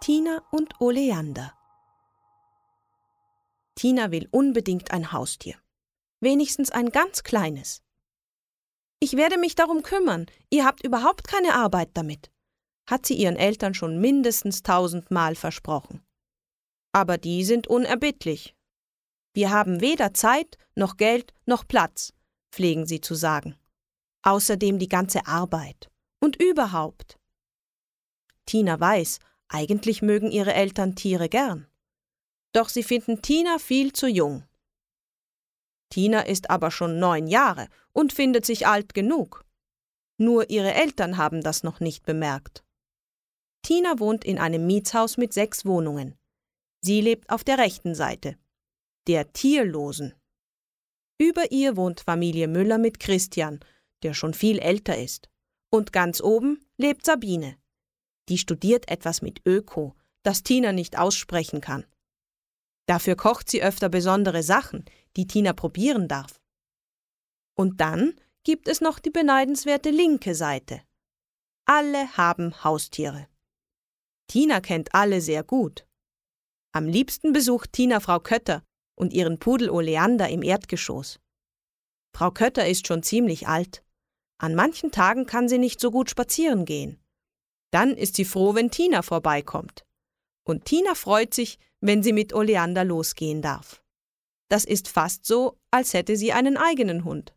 Tina und Oleander Tina will unbedingt ein Haustier. Wenigstens ein ganz kleines. Ich werde mich darum kümmern. Ihr habt überhaupt keine Arbeit damit, hat sie ihren Eltern schon mindestens tausendmal versprochen. Aber die sind unerbittlich. Wir haben weder Zeit, noch Geld, noch Platz, pflegen sie zu sagen. Außerdem die ganze Arbeit. Und überhaupt. Tina weiß, eigentlich mögen ihre Eltern Tiere gern. Doch sie finden Tina viel zu jung. Tina ist aber schon neun Jahre und findet sich alt genug. Nur ihre Eltern haben das noch nicht bemerkt. Tina wohnt in einem Mietshaus mit sechs Wohnungen. Sie lebt auf der rechten Seite, der Tierlosen. Über ihr wohnt Familie Müller mit Christian, der schon viel älter ist. Und ganz oben lebt Sabine. Die studiert etwas mit Öko, das Tina nicht aussprechen kann. Dafür kocht sie öfter besondere Sachen, die Tina probieren darf. Und dann gibt es noch die beneidenswerte linke Seite. Alle haben Haustiere. Tina kennt alle sehr gut. Am liebsten besucht Tina Frau Kötter und ihren Pudel Oleander im Erdgeschoss. Frau Kötter ist schon ziemlich alt. An manchen Tagen kann sie nicht so gut spazieren gehen. Dann ist sie froh, wenn Tina vorbeikommt. Und Tina freut sich, wenn sie mit Oleander losgehen darf. Das ist fast so, als hätte sie einen eigenen Hund.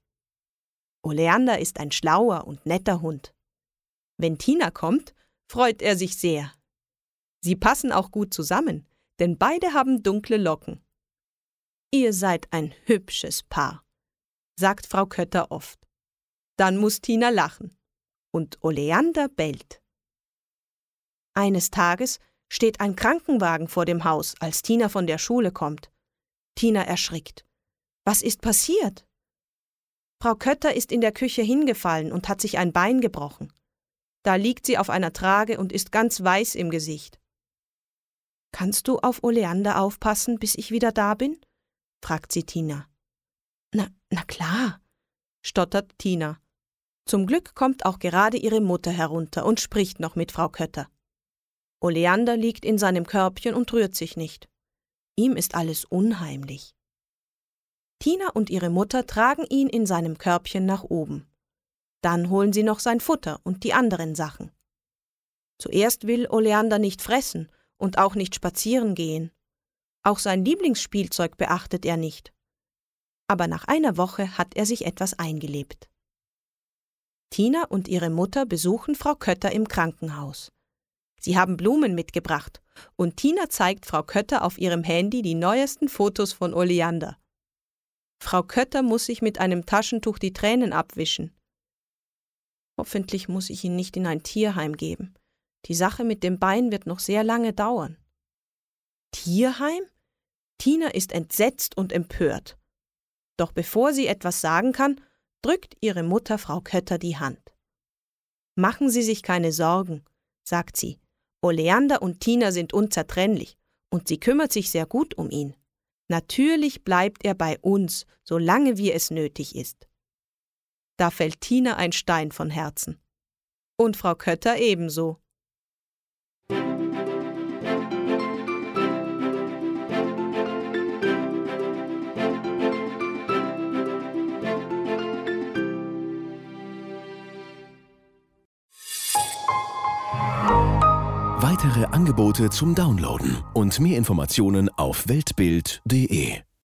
Oleander ist ein schlauer und netter Hund. Wenn Tina kommt, freut er sich sehr. Sie passen auch gut zusammen, denn beide haben dunkle Locken. Ihr seid ein hübsches Paar, sagt Frau Kötter oft. Dann muss Tina lachen. Und Oleander bellt. Eines Tages steht ein Krankenwagen vor dem Haus, als Tina von der Schule kommt. Tina erschrickt. Was ist passiert? Frau Kötter ist in der Küche hingefallen und hat sich ein Bein gebrochen. Da liegt sie auf einer Trage und ist ganz weiß im Gesicht. Kannst du auf Oleander aufpassen, bis ich wieder da bin? Fragt sie Tina. Na, na klar, stottert Tina. Zum Glück kommt auch gerade ihre Mutter herunter und spricht noch mit Frau Kötter. Oleander liegt in seinem Körbchen und rührt sich nicht. Ihm ist alles unheimlich. Tina und ihre Mutter tragen ihn in seinem Körbchen nach oben. Dann holen sie noch sein Futter und die anderen Sachen. Zuerst will Oleander nicht fressen und auch nicht spazieren gehen. Auch sein Lieblingsspielzeug beachtet er nicht. Aber nach einer Woche hat er sich etwas eingelebt. Tina und ihre Mutter besuchen Frau Kötter im Krankenhaus. Sie haben Blumen mitgebracht und Tina zeigt Frau Kötter auf ihrem Handy die neuesten Fotos von Oleander. Frau Kötter muss sich mit einem Taschentuch die Tränen abwischen. Hoffentlich muss ich ihn nicht in ein Tierheim geben. Die Sache mit dem Bein wird noch sehr lange dauern. Tierheim? Tina ist entsetzt und empört. Doch bevor sie etwas sagen kann, drückt ihre Mutter Frau Kötter die Hand. Machen Sie sich keine Sorgen, sagt sie. Oleander und Tina sind unzertrennlich und sie kümmert sich sehr gut um ihn. Natürlich bleibt er bei uns, solange wie es nötig ist. Da fällt Tina ein Stein von Herzen. Und Frau Kötter ebenso. Weitere Angebote zum Downloaden und mehr Informationen auf weltbild.de